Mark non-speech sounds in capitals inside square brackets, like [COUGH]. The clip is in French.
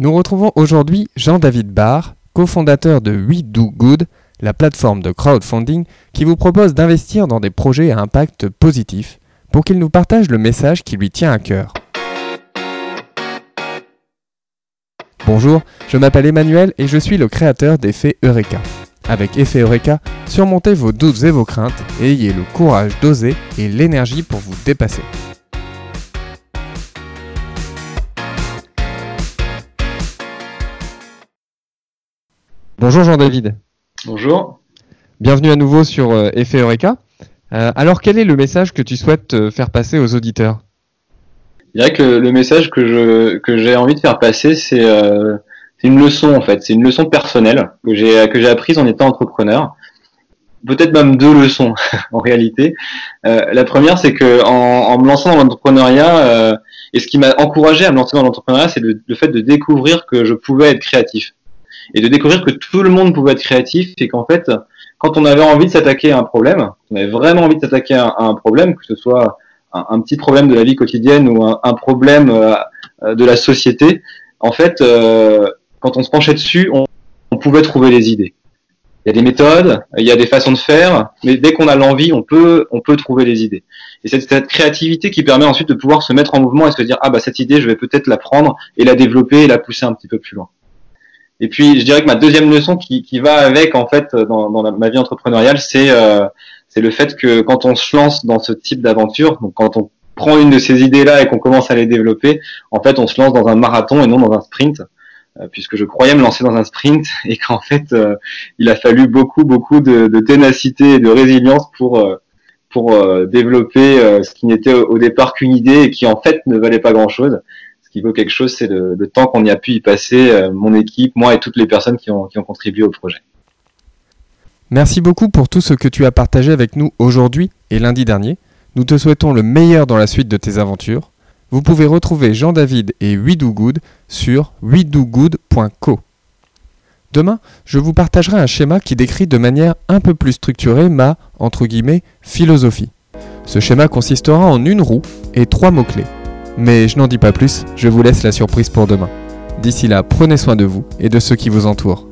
Nous retrouvons aujourd'hui Jean-David Barr, cofondateur de We Do Good, la plateforme de crowdfunding qui vous propose d'investir dans des projets à impact positif pour qu'il nous partage le message qui lui tient à cœur. Bonjour, je m'appelle Emmanuel et je suis le créateur d'Effet Eureka. Avec Effet Eureka, surmontez vos doutes et vos craintes et ayez le courage d'oser et l'énergie pour vous dépasser. Bonjour Jean-David. Bonjour. Bienvenue à nouveau sur euh, Effet Eureka. Euh, alors quel est le message que tu souhaites euh, faire passer aux auditeurs? Je dirais que le message que je que j'ai envie de faire passer, c'est euh, une leçon en fait, c'est une leçon personnelle que j'ai que j'ai apprise en étant entrepreneur. Peut-être même deux leçons [LAUGHS] en réalité. Euh, la première, c'est que en, en me lançant dans l'entrepreneuriat, et ce qui m'a encouragé à me lancer dans l'entrepreneuriat, c'est le, le fait de découvrir que je pouvais être créatif et de découvrir que tout le monde pouvait être créatif et qu'en fait, quand on avait envie de s'attaquer à un problème, on avait vraiment envie de s'attaquer à, un problème, que ce soit un, petit problème de la vie quotidienne ou un, un problème euh, de la société, en fait, euh, quand on se penchait dessus, on, on, pouvait trouver les idées. Il y a des méthodes, il y a des façons de faire, mais dès qu'on a l'envie, on peut, on peut trouver les idées. Et c'est cette créativité qui permet ensuite de pouvoir se mettre en mouvement et se dire ah bah cette idée, je vais peut-être la prendre et la développer et la pousser un petit peu plus loin. Et puis, je dirais que ma deuxième leçon qui, qui va avec, en fait, dans, dans ma vie entrepreneuriale, c'est euh, le fait que quand on se lance dans ce type d'aventure, donc quand on prend une de ces idées-là et qu'on commence à les développer, en fait, on se lance dans un marathon et non dans un sprint, euh, puisque je croyais me lancer dans un sprint [LAUGHS] et qu'en fait, euh, il a fallu beaucoup, beaucoup de, de, ténacité et de résilience pour euh, pour euh, développer euh, ce qui n'était au départ qu'une idée et qui en fait ne valait pas grand-chose ce qui vaut quelque chose, c'est le, temps qu'on y a pu y passer, euh, mon équipe, moi et toutes les personnes qui ont, qui ont contribué au projet. Merci beaucoup pour tout ce que tu as partagé avec nous aujourd'hui et lundi dernier. Nous te souhaitons le meilleur dans la suite de tes aventures. Vous pouvez retrouver Jean-David et We Do Good sur wedogood.co. Demain, je vous partagerai un schéma qui décrit de manière un peu plus structurée ma, entre guillemets, philosophie. Ce schéma consistera en une roue et trois mots-clés. Mais je n'en dis pas plus, je vous laisse la surprise pour demain. D'ici là, prenez soin de vous et de ceux qui vous entourent.